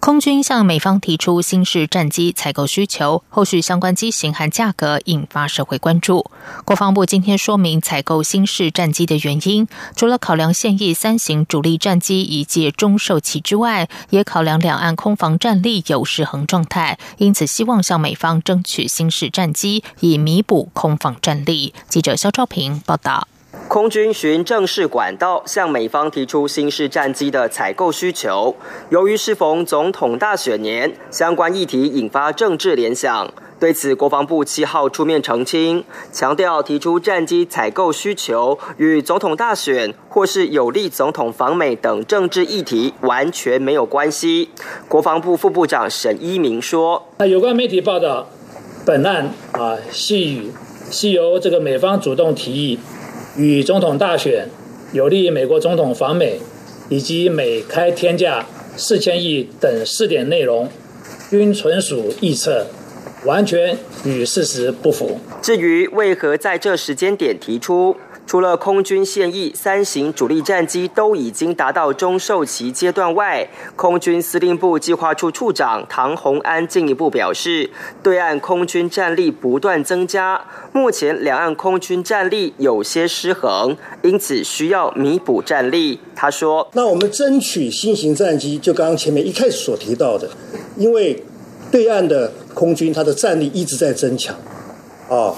空军向美方提出新式战机采购需求，后续相关机型和价格引发社会关注。国防部今天说明采购新式战机的原因，除了考量现役三型主力战机已届中受期之外，也考量两岸空防战力有失衡状态，因此希望向美方争取新式战机，以弥补空防战力。记者肖兆平报道。空军循正式管道向美方提出新式战机的采购需求。由于适逢总统大选年，相关议题引发政治联想。对此，国防部七号出面澄清，强调提出战机采购需求与总统大选或是有利总统访美等政治议题完全没有关系。国防部副部长沈一鸣说：“那有关媒体报道，本案啊系与系由这个美方主动提议。”与总统大选有利于美国总统访美，以及美开天价四千亿等四点内容，均纯属臆测，完全与事实不符。至于为何在这时间点提出？除了空军现役三型主力战机都已经达到中受期阶段外，空军司令部计划处处长唐洪安进一步表示，对岸空军战力不断增加，目前两岸空军战力有些失衡，因此需要弥补战力。他说：“那我们争取新型战机，就刚刚前面一开始所提到的，因为对岸的空军它的战力一直在增强，啊。”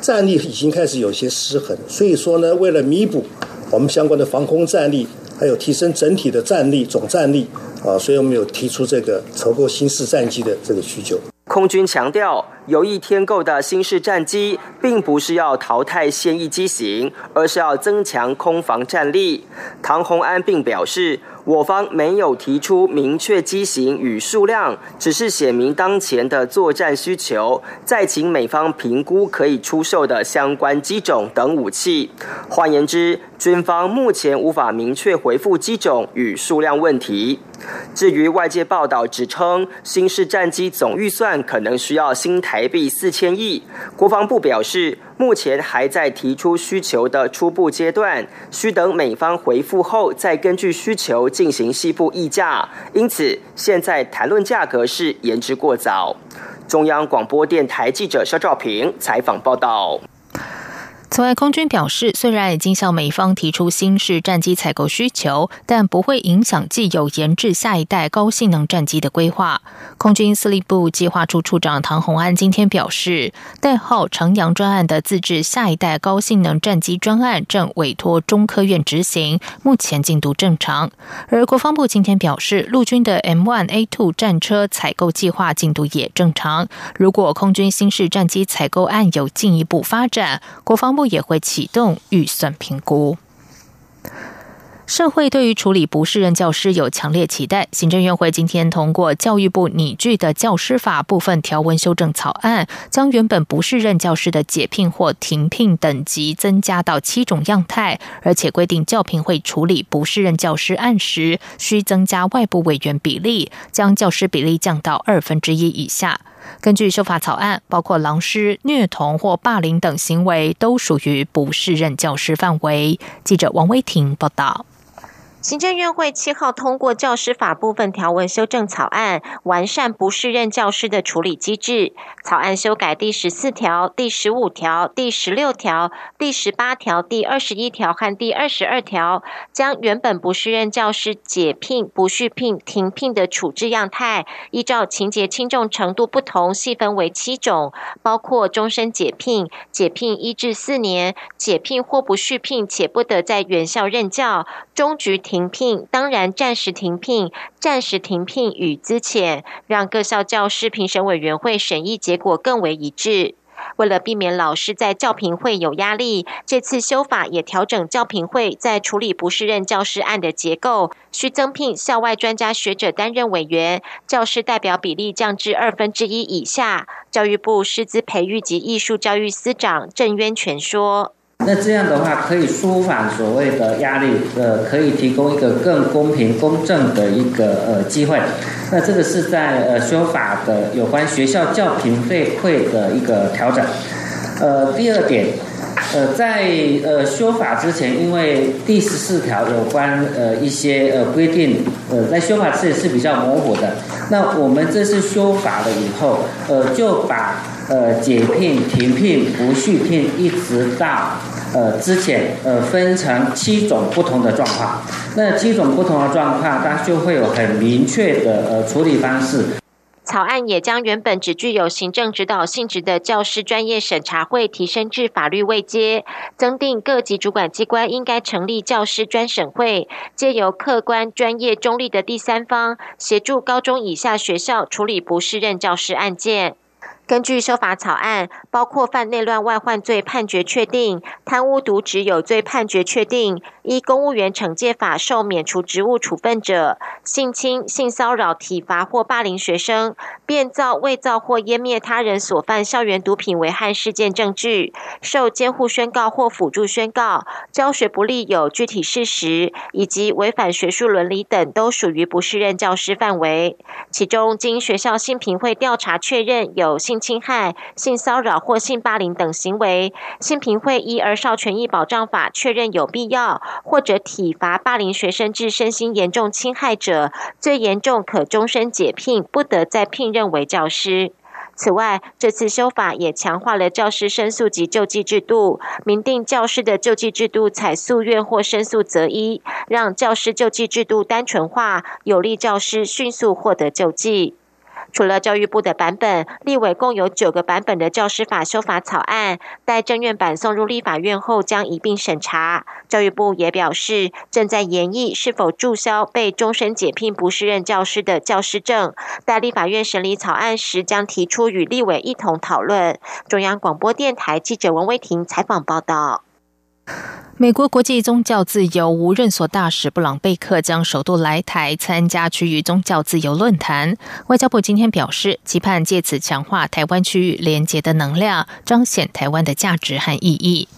战力已经开始有些失衡，所以说呢，为了弥补我们相关的防空战力，还有提升整体的战力总战力啊，所以我们有提出这个筹购新式战机的这个需求。空军强调，有意添购的新式战机，并不是要淘汰现役机型，而是要增强空防战力。唐洪安并表示。我方没有提出明确机型与数量，只是写明当前的作战需求，再请美方评估可以出售的相关机种等武器。换言之，军方目前无法明确回复机种与数量问题。至于外界报道指称新式战机总预算可能需要新台币四千亿，国防部表示。目前还在提出需求的初步阶段，需等美方回复后再根据需求进行细部议价，因此现在谈论价格是言之过早。中央广播电台记者肖兆平采访报道。此外，空军表示，虽然已经向美方提出新式战机采购需求，但不会影响既有研制下一代高性能战机的规划。空军司令部计划处处长唐洪安今天表示，代号“长阳专案”的自制下一代高性能战机专案正委托中科院执行，目前进度正常。而国防部今天表示，陆军的 M1A2 战车采购计划进度也正常。如果空军新式战机采购案有进一步发展，国防部。也会启动预算评估。社会对于处理不适任教师有强烈期待。行政院会今天通过教育部拟具的教师法部分条文修正草案，将原本不适任教师的解聘或停聘等级增加到七种样态，而且规定教评会处理不适任教师案时，需增加外部委员比例，将教师比例降到二分之一以下。根据修法草案，包括狼师、虐童或霸凌等行为，都属于不适任教师范围。记者王威婷报道。行政院会七号通过教师法部分条文修正草案，完善不适任教师的处理机制。草案修改第十四条、第十五条、第十六条、第十八条、第二十一条和第二十二条，将原本不适任教师解聘、不续聘、停聘的处置样态，依照情节轻重程度不同，细分为七种，包括终身解聘、解聘一至四年、解聘或不续聘且不得在原校任教、终局。停聘，当然暂时停聘、暂时停聘与资遣，让各校教师评审委员会审议结果更为一致。为了避免老师在教评会有压力，这次修法也调整教评会在处理不适任教师案的结构，需增聘校外专家学者担任委员，教师代表比例降至二分之一以下。教育部师资培育及艺术教育司长郑渊泉说。那这样的话可以舒缓所谓的压力，呃，可以提供一个更公平公正的一个呃机会。那这个是在呃修法的有关学校教评费会的一个调整。呃，第二点。呃，在呃修法之前，因为第十四条有关呃一些呃规定，呃在修法之前是比较模糊的。那我们这次修法了以后，呃就把呃解聘、停聘、不续聘，一直到呃之前呃分成七种不同的状况。那七种不同的状况，它就会有很明确的呃处理方式。草案也将原本只具有行政指导性质的教师专业审查会提升至法律位阶，增订各级主管机关应该成立教师专审会，借由客观、专业、中立的第三方协助高中以下学校处理不适任教师案件。根据修法草案，包括犯内乱外患罪判决确定、贪污渎职有罪判决确定、依公务员惩戒法受免除职务处分者、性侵、性骚扰、体罚或霸凌学生、变造、伪造或湮灭他人所犯校园毒品危害事件证据、受监护宣告或辅助宣告、教学不利有具体事实以及违反学术伦理等，都属于不适任教师范围。其中，经学校性评会调查确认有性侵害、性骚扰或性霸凌等行为，性平会依《儿少权益保障法》确认有必要，或者体罚霸凌学生致身心严重侵害者，最严重可终身解聘，不得再聘任为教师。此外，这次修法也强化了教师申诉及救济制度，明定教师的救济制度采诉愿或申诉择一，让教师救济制度单纯化，有利教师迅速获得救济。除了教育部的版本，立委共有九个版本的教师法修法草案，待正院版送入立法院后将一并审查。教育部也表示，正在研议是否注销被终身解聘不适任教师的教师证。待立法院审理草案时，将提出与立委一同讨论。中央广播电台记者文威婷采访报道。美国国际宗教自由无任所大使布朗贝克将首度来台参加区域宗教自由论坛。外交部今天表示，期盼借此强化台湾区域连结的能量，彰显台湾的价值和意义。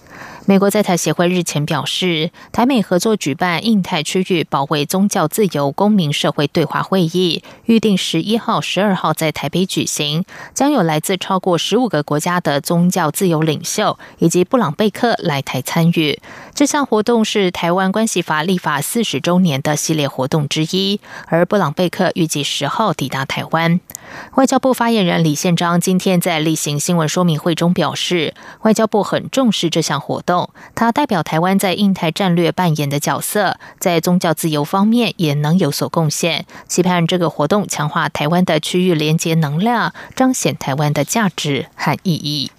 美国在台协会日前表示，台美合作举办印太区域保卫宗教自由公民社会对话会议，预定十一号、十二号在台北举行，将有来自超过十五个国家的宗教自由领袖以及布朗贝克来台参与。这项活动是台湾关系法立法四十周年的系列活动之一，而布朗贝克预计十号抵达台湾。外交部发言人李宪章今天在例行新闻说明会中表示，外交部很重视这项活动。它代表台湾在印太战略扮演的角色，在宗教自由方面也能有所贡献。期盼这个活动强化台湾的区域连接能量，彰显台湾的价值和意义。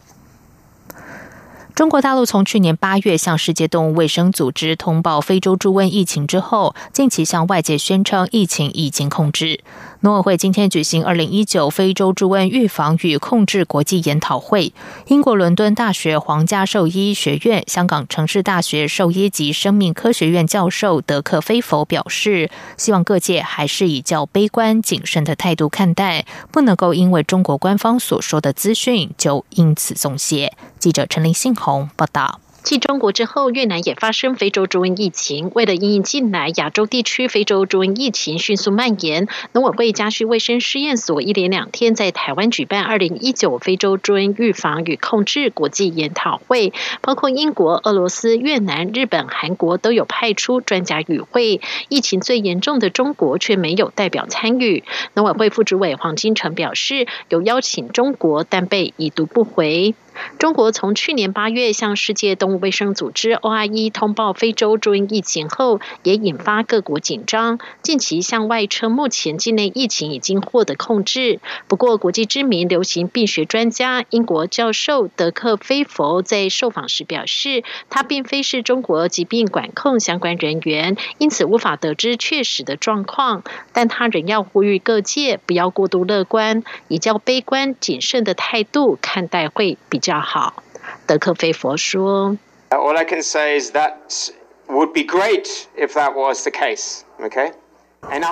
中国大陆从去年八月向世界动物卫生组织通报非洲猪瘟疫情之后，近期向外界宣称疫情已经控制。农委会今天举行二零一九非洲猪瘟预防与控制国际研讨会。英国伦敦大学皇家兽医学院、香港城市大学兽医及生命科学院教授德克菲佛表示，希望各界还是以较悲观谨慎的态度看待，不能够因为中国官方所说的资讯就因此松懈。记者陈林信宏报道。继中国之后，越南也发生非洲猪瘟疫情。为了因应近来亚洲地区非洲猪瘟疫情迅速蔓延，农委会家畜卫生试验所一连两天在台湾举办二零一九非洲猪瘟预防与控制国际研讨会，包括英国、俄罗斯、越南、日本、韩国都有派出专家与会。疫情最严重的中国却没有代表参与。农委会副主委黄金城表示，有邀请中国，但被已读不回。中国从去年八月向世界动物卫生组织 OIE 通报非洲猪瘟疫情后，也引发各国紧张。近期向外称，目前境内疫情已经获得控制。不过，国际知名流行病学专家、英国教授德克菲佛在受访时表示，他并非是中国疾病管控相关人员，因此无法得知确实的状况。但他仍要呼吁各界不要过度乐观，以较悲观谨慎的态度看待会比。较好，德克菲佛说。All I can say is that would be great if that was the case. Okay,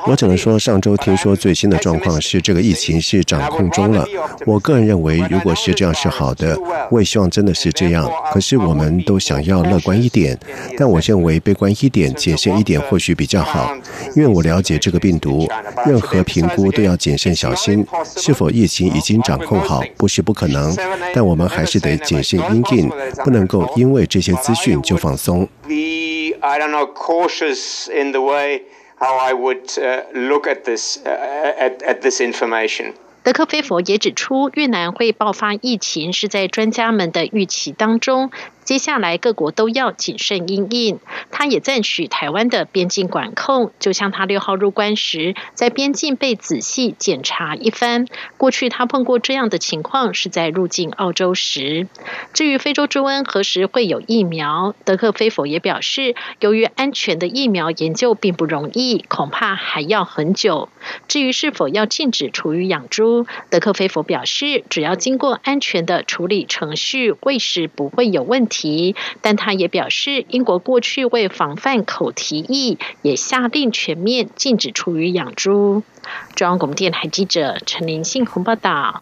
我只能说，上周听说最新的状况是这个疫情是掌控中了。我个人认为，如果是这样是好的，我也希望真的是这样。可是我们都想要乐观一点，但我认为悲观一点、谨慎一点或许比较好，因为我了解这个病毒，任何评估都要谨慎小心。是否疫情已经掌控好，不是不可能，但我们还是得谨慎应对，不能够因为这些资讯就放松。How I would look at this at, at this information. 德克菲佛也指出，越南会爆发疫情是在专家们的预期当中。接下来各国都要谨慎应应。他也赞许台湾的边境管控，就像他六号入关时，在边境被仔细检查一番。过去他碰过这样的情况，是在入境澳洲时。至于非洲猪瘟何时会有疫苗，德克菲否也表示，由于安全的疫苗研究并不容易，恐怕还要很久。至于是否要禁止厨余养猪，德克菲否表示，只要经过安全的处理程序，喂食不会有问题。提，但他也表示，英国过去为防范口蹄疫，也下令全面禁止出于养猪。中央广播电台记者陈林信鸿报道。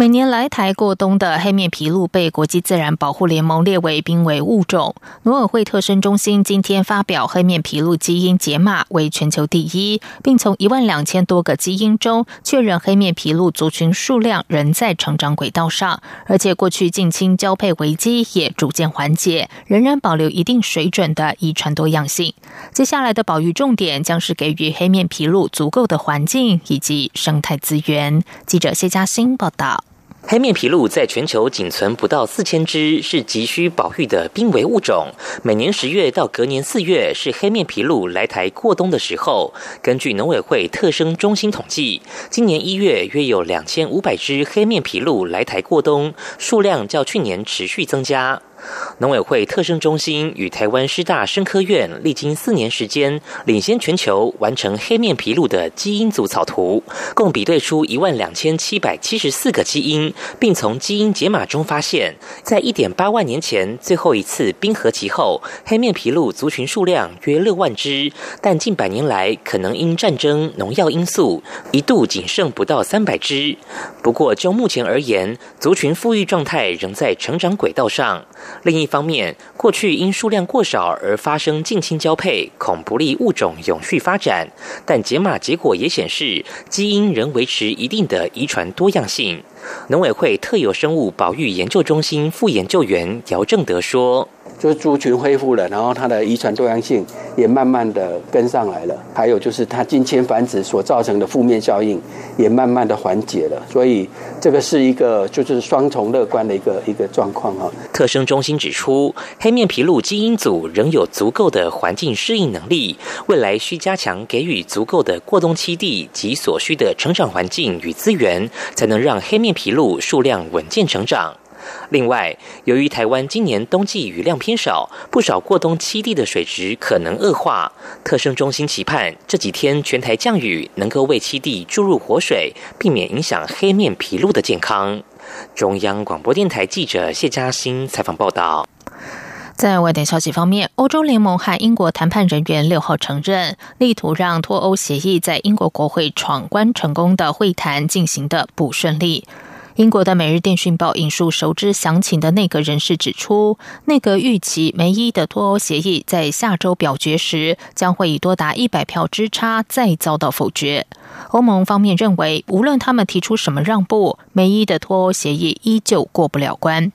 每年来台过冬的黑面琵鹭被国际自然保护联盟列为濒危物种。努尔会特生中心今天发表黑面琵鹭基因解码为全球第一，并从一万两千多个基因中确认黑面琵鹭族群数量仍在成长轨道上，而且过去近亲交配危机也逐渐缓解，仍然保留一定水准的遗传多样性。接下来的保育重点将是给予黑面琵鹭足够的环境以及生态资源。记者谢嘉欣报道。黑面琵鹭在全球仅存不到四千只，是急需保育的濒危物种。每年十月到隔年四月是黑面琵鹭来台过冬的时候。根据农委会特生中心统计，今年一月约有两千五百只黑面琵鹭来台过冬，数量较去年持续增加。农委会特生中心与台湾师大生科院历经四年时间，领先全球完成黑面琵鹭的基因组草图，共比对出一万两千七百七十四个基因，并从基因解码中发现，在一点八万年前最后一次冰河期后，黑面琵鹭族群数量约六万只，但近百年来可能因战争、农药因素，一度仅剩不到三百只。不过就目前而言，族群富裕状态仍在成长轨道上。另一方面，过去因数量过少而发生近亲交配，恐不利物种永续发展。但解码结果也显示，基因仍维持一定的遗传多样性。农委会特有生物保育研究中心副研究员姚正德说。就是猪群恢复了，然后它的遗传多样性也慢慢的跟上来了。还有就是它近亲繁殖所造成的负面效应也慢慢的缓解了。所以这个是一个就是双重乐观的一个一个状况哈。特生中心指出，黑面琵鹭基因组仍有足够的环境适应能力，未来需加强给予足够的过冬栖地及所需的成长环境与资源，才能让黑面皮鹭数量稳健成长。另外，由于台湾今年冬季雨量偏少，不少过冬栖地的水质可能恶化。特生中心期盼这几天全台降雨能够为栖地注入活水，避免影响黑面皮鹭的健康。中央广播电台记者谢嘉欣采访报道。在外电消息方面，欧洲联盟和英国谈判人员六号承认，力图让脱欧协议在英国国会闯关成功的会谈进行的不顺利。英国的《每日电讯报》引述熟知详情的内阁人士指出，内阁预期梅伊的脱欧协议在下周表决时将会以多达一百票之差再遭到否决。欧盟方面认为，无论他们提出什么让步，梅伊的脱欧协议依旧过不了关。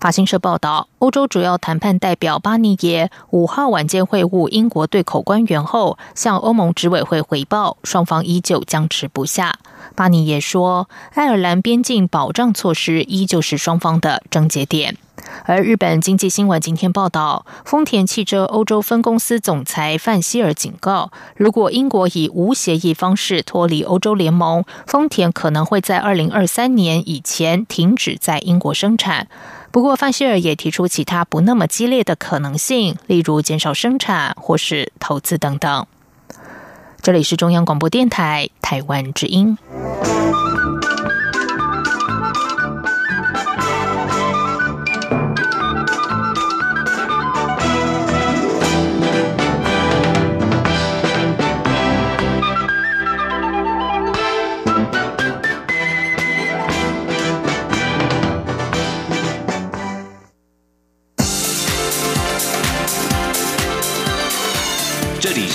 法新社报道，欧洲主要谈判代表巴尼耶五号晚间会晤英国对口官员后，向欧盟执委会回报，双方依旧僵持不下。巴尼耶说，爱尔兰边境保障措施依旧是双方的症结点。而日本经济新闻今天报道，丰田汽车欧洲分公司总裁范希尔警告，如果英国以无协议方式脱离欧洲联盟，丰田可能会在二零二三年以前停止在英国生产。不过，范希尔也提出其他不那么激烈的可能性，例如减少生产或是投资等等。这里是中央广播电台台湾之音。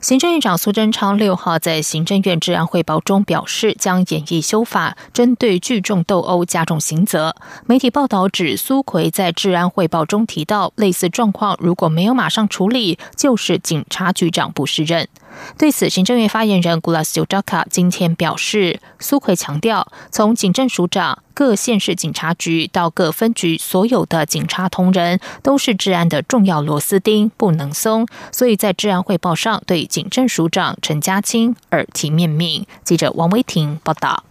行政院长苏贞昌六号在行政院治安汇报中表示，将演绎修法，针对聚众斗殴加重刑责。媒体报道指，苏奎在治安汇报中提到，类似状况如果没有马上处理，就是警察局长不胜任。对此，行政院发言人古拉斯尤扎卡今天表示，苏奎强调，从警政署长、各县市警察局到各分局，所有的警察同仁都是治安的重要螺丝钉，不能松。所以在治安汇报上，对警政署长陈家清耳提面命。记者王威婷报道。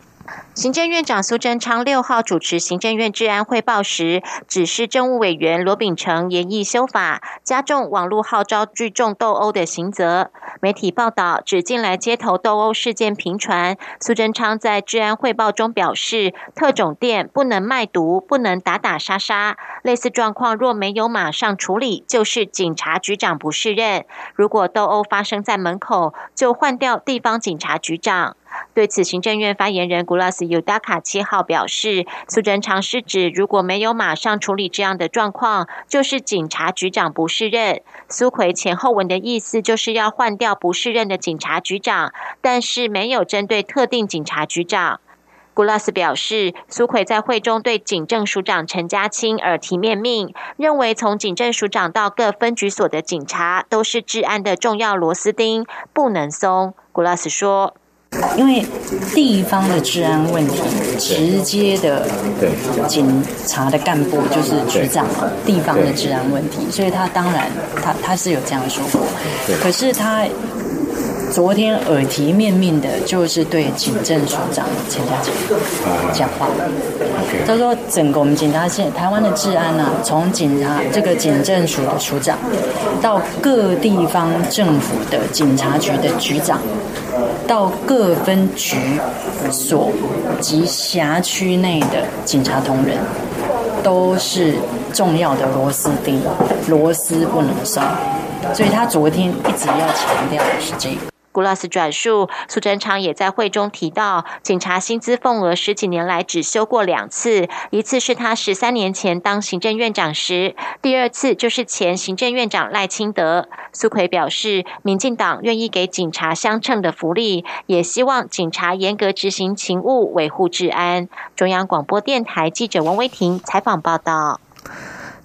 行政院长苏贞昌六号主持行政院治安汇报时，指示政务委员罗秉成研议修法，加重网络号召聚众斗殴的刑责。媒体报道指，近来街头斗殴事件频传，苏贞昌在治安汇报中表示，特种店不能卖毒，不能打打杀杀。类似状况若没有马上处理，就是警察局长不胜任。如果斗殴发生在门口，就换掉地方警察局长。对此，行政院发言人古拉斯尤达卡七号表示，苏贞昌是指如果没有马上处理这样的状况，就是警察局长不适任。苏奎前后文的意思就是要换掉不适任的警察局长，但是没有针对特定警察局长。古拉斯表示，苏奎在会中对警政署长陈家清耳提面命，认为从警政署长到各分局所的警察都是治安的重要螺丝钉，不能松。古拉斯说。因为地方的治安问题，直接的警察的干部就是局长嘛，地方的治安问题，所以他当然他他是有这样说过，可是他昨天耳提面命的就是对警政署长陈家强讲话，他说整个我们警察县台湾的治安啊，从警察这个警政署的署长到各地方政府的警察局的局长。到各分局所及辖区内的警察同仁，都是重要的螺丝钉，螺丝不能松。所以他昨天一直要强调的是这个。古拉斯转述，苏贞昌也在会中提到，警察薪资份额十几年来只修过两次，一次是他十三年前当行政院长时，第二次就是前行政院长赖清德。苏奎表示，民进党愿意给警察相称的福利，也希望警察严格执行勤务，维护治安。中央广播电台记者王威婷采访报道。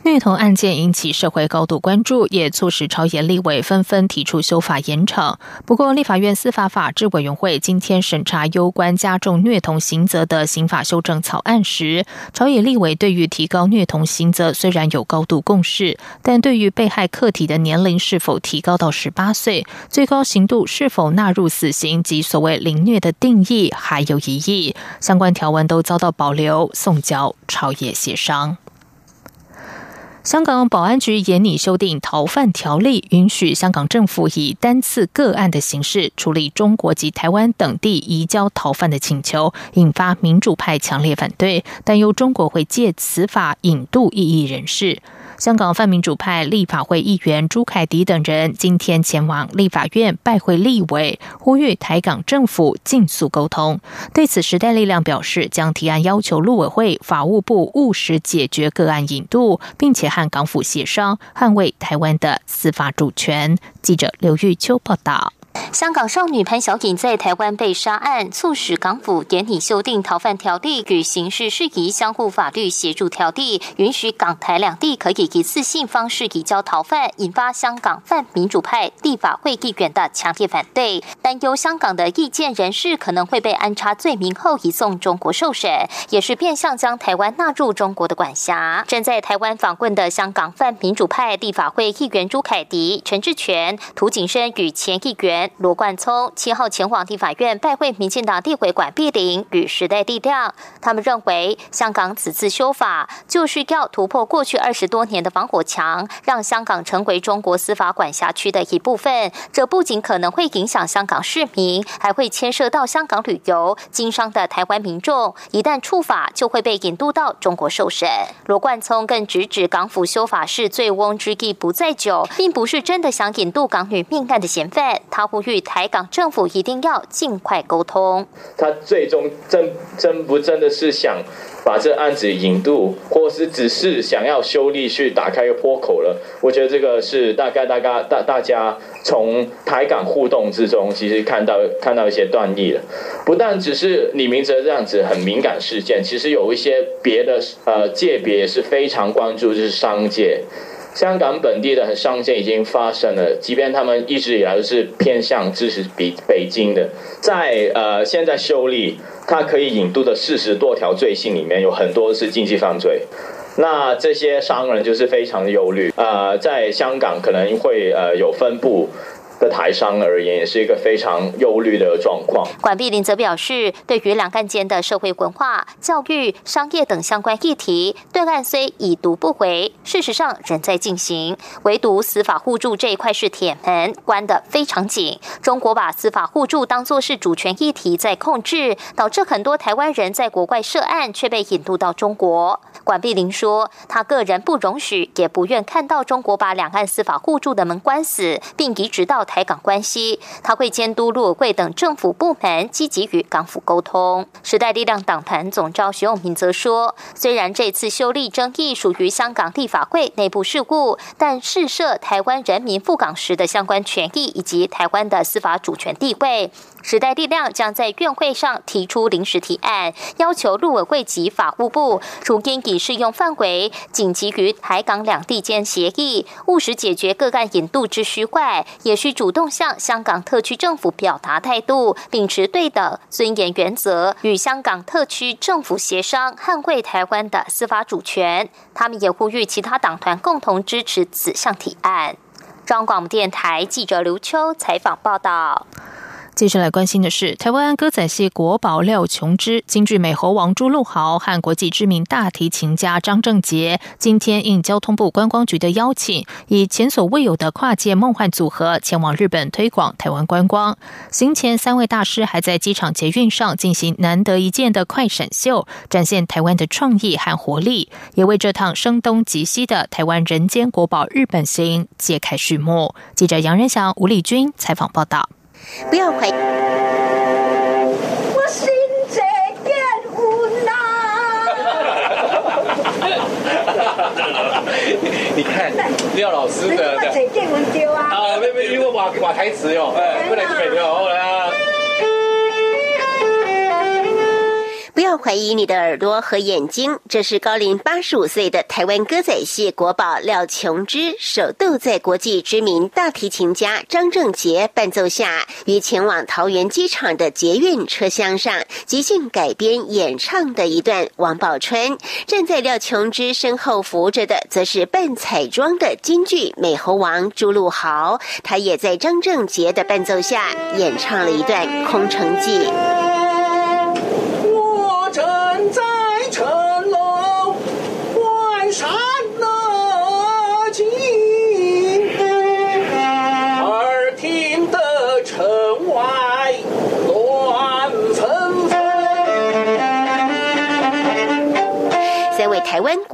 虐童案件引起社会高度关注，也促使朝野立委纷纷提出修法严惩。不过，立法院司法法制委员会今天审查攸关加重虐童刑责的刑法修正草案时，朝野立委对于提高虐童刑责虽然有高度共识，但对于被害客体的年龄是否提高到十八岁、最高刑度是否纳入死刑及所谓凌虐的定义还有疑义，相关条文都遭到保留，送交朝野协商。香港保安局严拟修订逃犯条例，允许香港政府以单次个案的形式处理中国及台湾等地移交逃犯的请求，引发民主派强烈反对，担忧中国会借此法引渡异议人士。香港泛民主派立法会议员朱凯迪等人今天前往立法院拜会立委，呼吁台港政府尽速沟通。对此，时代力量表示将提案要求陆委会、法务部务实解决个案引渡，并且和港府协商，捍卫台湾的司法主权。记者刘玉秋报道。香港少女潘小颖在台湾被杀案，促使港府严拟修订逃犯条例与刑事事宜相互法律协助条例，允许港台两地可以一次性方式移交逃犯，引发香港泛民主派立法会议员的强烈反对，担忧香港的意见人士可能会被安插罪名后移送中国受审，也是变相将台湾纳入中国的管辖。正在台湾访问的香港泛民主派立法会议员朱凯迪、陈志全、涂景生与前议员。罗冠聪七号前往地法院拜会民进党地委管碧玲与时代力量，他们认为香港此次修法就是要突破过去二十多年的防火墙，让香港成为中国司法管辖区的一部分。这不仅可能会影响香港市民，还会牵涉到香港旅游经商的台湾民众。一旦触法，就会被引渡到中国受审。罗冠聪更直指港府修法是醉翁之意不在酒，并不是真的想引渡港女命案的嫌犯。他。呼吁台港政府一定要尽快沟通。他最终真真不真的是想把这案子引渡，或是只是想要修例去打开一个破口了？我觉得这个是大概大概大大家从台港互动之中，其实看到看到一些断裂了。不但只是李明哲这样子很敏感事件，其实有一些别的呃界别也是非常关注，就是商界。香港本地的商界已经发生了，即便他们一直以来都是偏向支持比北京的，在呃现在修例，它可以引渡的四十多条罪行里面有很多是经济犯罪，那这些商人就是非常的忧虑，呃，在香港可能会呃有分布。的台商而言，也是一个非常忧虑的状况。管碧林则表示，对于两岸间的社会文化、教育、商业等相关议题，对岸虽已读不回，事实上仍在进行。唯独司法互助这一块是铁门，关得非常紧。中国把司法互助当作是主权议题在控制，导致很多台湾人在国外涉案，却被引渡到中国。管碧林说，他个人不容许，也不愿看到中国把两岸司法互助的门关死，并移植到台港关系。他会监督陆委会等政府部门积极与港府沟通。时代力量党团总召徐永平则说，虽然这次修例争议属于香港立法会内部事故，但试涉台湾人民赴港时的相关权益以及台湾的司法主权地位。时代力量将在院会上提出临时提案，要求陆委会及法务部，除应以适用范围紧急于台港两地间协议，务实解决个案引渡之需外，也需主动向香港特区政府表达态度，秉持对等、尊严原则，与香港特区政府协商，捍卫台湾的司法主权。他们也呼吁其他党团共同支持此项提案。中广电台记者刘秋采访报道。接下来关心的是，台湾歌仔戏国宝廖琼之、京剧美猴王朱露豪和国际知名大提琴家张正杰，今天应交通部观光局的邀请，以前所未有的跨界梦幻组合前往日本推广台湾观光。行前三位大师还在机场捷运上进行难得一见的快闪秀，展现台湾的创意和活力，也为这趟声东击西的台湾人间国宝日本行揭开序幕。记者杨仁祥、吴丽君采访报道。不要怀疑。我心这点无 你看廖老师的，啊，啊没没，因为瓦瓦台词哟，哎，不能这边哦，不要怀疑你的耳朵和眼睛，这是高龄八十五岁的台湾歌仔戏国宝廖琼之，首度在国际知名大提琴家张正杰伴奏下，于前往桃园机场的捷运车厢上即兴改编演唱的一段《王宝钏》。站在廖琼之身后扶着的，则是扮彩妆的京剧美猴王朱露豪，他也在张正杰的伴奏下演唱了一段《空城计》。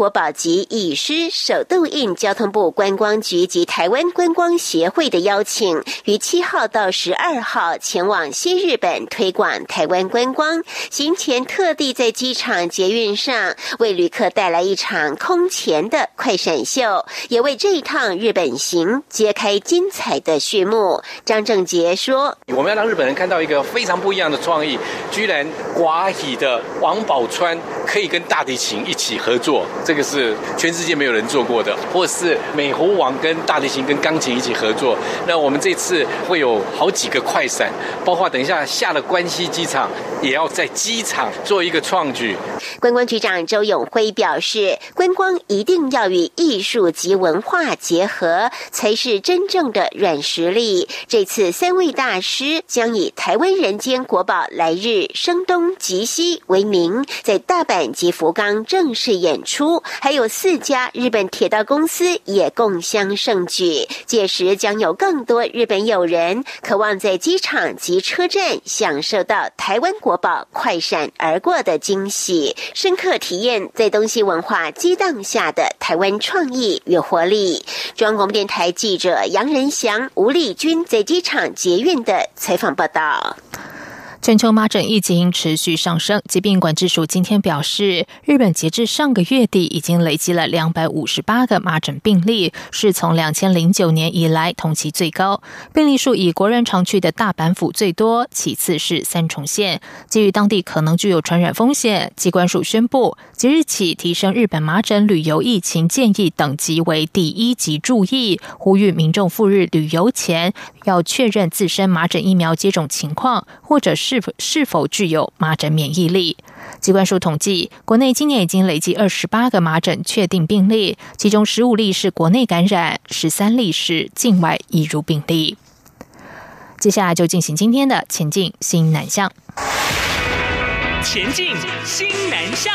国宝级艺师首度应交通部观光局及台湾观光协会的邀请，于七号到十二号前往新日本推广台湾观光。行前特地在机场捷运上为旅客带来一场空前的快闪秀，也为这一趟日本行揭开精彩的序幕。张正杰说：“我们要让日本人看到一个非常不一样的创意，居然寡喜的王宝钏可以跟大提琴一起合作。”这个是全世界没有人做过的，或是美猴王跟大提琴跟钢琴一起合作。那我们这次会有好几个快闪，包括等一下下了关西机场，也要在机场做一个创举。观光局长周永辉表示，观光一定要与艺术及文化结合，才是真正的软实力。这次三位大师将以台湾人间国宝来日声东击西为名，在大阪及福冈正式演。出，还有四家日本铁道公司也共襄盛举。届时将有更多日本友人渴望在机场及车站享受到台湾国宝快闪而过的惊喜，深刻体验在东西文化激荡下的台湾创意与活力。中央广播电台记者杨仁祥、吴丽君在机场捷运的采访报道。全球麻疹疫情持续上升，疾病管制署今天表示，日本截至上个月底已经累积了两百五十八个麻疹病例，是从两千零九年以来同期最高。病例数以国人常去的大阪府最多，其次是三重县。基于当地可能具有传染风险，机关署宣布即日起提升日本麻疹旅游疫情建议等级为第一级注意，呼吁民众赴日旅游前要确认自身麻疹疫苗接种情况，或者是。是否是否具有麻疹免疫力？机关署统计，国内今年已经累计二十八个麻疹确定病例，其中十五例是国内感染，十三例是境外移入病例。接下来就进行今天的前进新南向。前进新南向。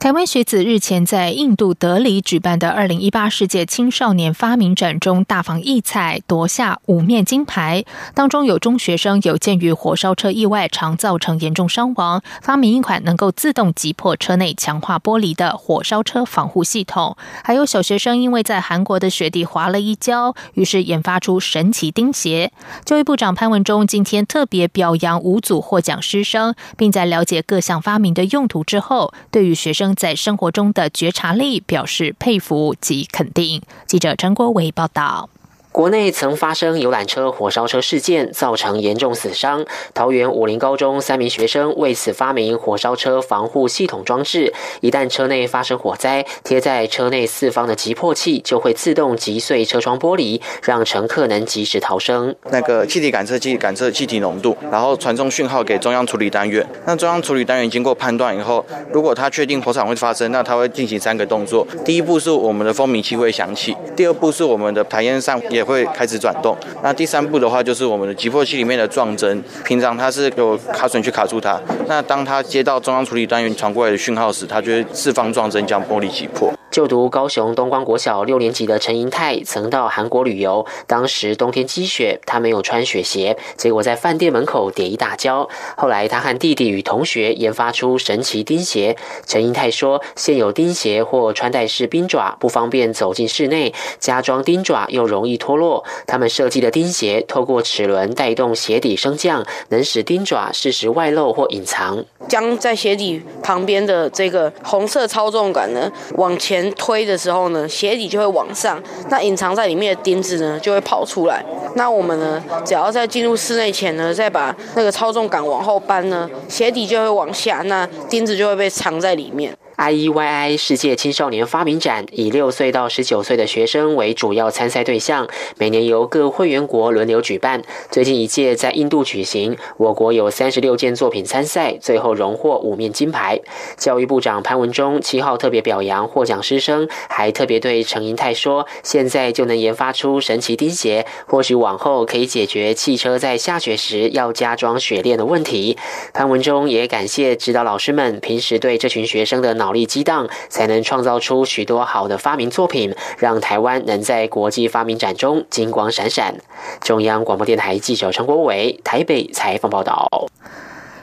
台湾学子日前在印度德里举办的二零一八世界青少年发明展中大放异彩，夺下五面金牌。当中有中学生有鉴于火烧车意外常造成严重伤亡，发明一款能够自动击破车内强化玻璃的火烧车防护系统；还有小学生因为在韩国的雪地滑了一跤，于是研发出神奇钉鞋。教育部长潘文忠今天特别表扬五组获奖师生，并在了解各项发明的用途之后，对于学生。在生活中的觉察力表示佩服及肯定。记者陈国伟报道。国内曾发生游览车火烧车事件，造成严重死伤。桃园武林高中三名学生为此发明火烧车防护系统装置，一旦车内发生火灾，贴在车内四方的急迫器就会自动击碎车窗玻璃，让乘客能及时逃生。那个气体感测器感测气体浓度，然后传送讯号给中央处理单元。那中央处理单元经过判断以后，如果他确定火场会发生，那他会进行三个动作。第一步是我们的蜂鸣器会响起，第二步是我们的排烟扇也。会开始转动。那第三步的话，就是我们的急迫器里面的撞针，平常它是有卡损去卡住它。那当它接到中央处理单元传过来的讯号时，它就会释放撞针，将玻璃击破。就读高雄东光国小六年级的陈银泰，曾到韩国旅游，当时冬天积雪，他没有穿雪鞋，结果在饭店门口跌一大跤。后来他和弟弟与同学研发出神奇钉鞋。陈银泰说，现有钉鞋或穿戴式冰爪不方便走进室内，加装钉爪又容易脱落。他们设计的钉鞋透过齿轮带动鞋底升降，能使钉爪适时外露或隐藏。将在鞋底旁边的这个红色操纵杆呢往前。推的时候呢，鞋底就会往上，那隐藏在里面的钉子呢就会跑出来。那我们呢，只要在进入室内前呢，再把那个操纵杆往后搬呢，鞋底就会往下，那钉子就会被藏在里面。IEYI 世界青少年发明展以六岁到十九岁的学生为主要参赛对象，每年由各会员国轮流举办。最近一届在印度举行，我国有三十六件作品参赛，最后荣获五面金牌。教育部长潘文忠七号特别表扬获奖师生，还特别对陈银泰说：“现在就能研发出神奇钉鞋，或许往后可以解决汽车在下雪时要加装雪链的问题。”潘文忠也感谢指导老师们平时对这群学生的脑。脑力激荡，才能创造出许多好的发明作品，让台湾能在国际发明展中金光闪闪。中央广播电台记者陈国伟台北采访报道。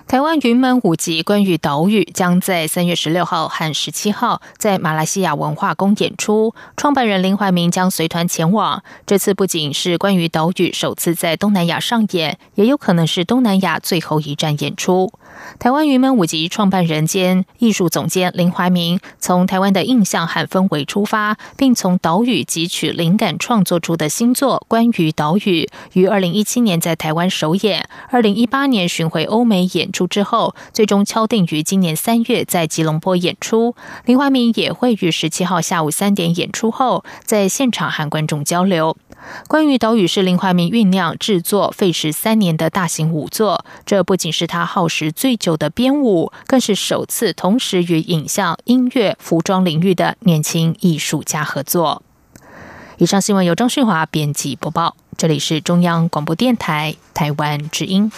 台湾云门舞集关于岛屿将在三月十六号和十七号在马来西亚文化宫演出，创办人林怀民将随团前往。这次不仅是关于岛屿首次在东南亚上演，也有可能是东南亚最后一站演出。台湾云门舞集创办人兼艺术总监林怀民从台湾的印象和氛围出发，并从岛屿汲取灵感创作出的新作《关于岛屿》，于二零一七年在台湾首演，二零一八年巡回欧美演出之后，最终敲定于今年三月在吉隆坡演出。林怀民也会于十七号下午三点演出后，在现场和观众交流。关于岛屿是林怀民酝酿制作费时三年的大型舞作，这不仅是他耗时最久的编舞，更是首次同时与影像、音乐、服装领域的年轻艺术家合作。以上新闻由张旭华编辑播报，这里是中央广播电台台湾之音。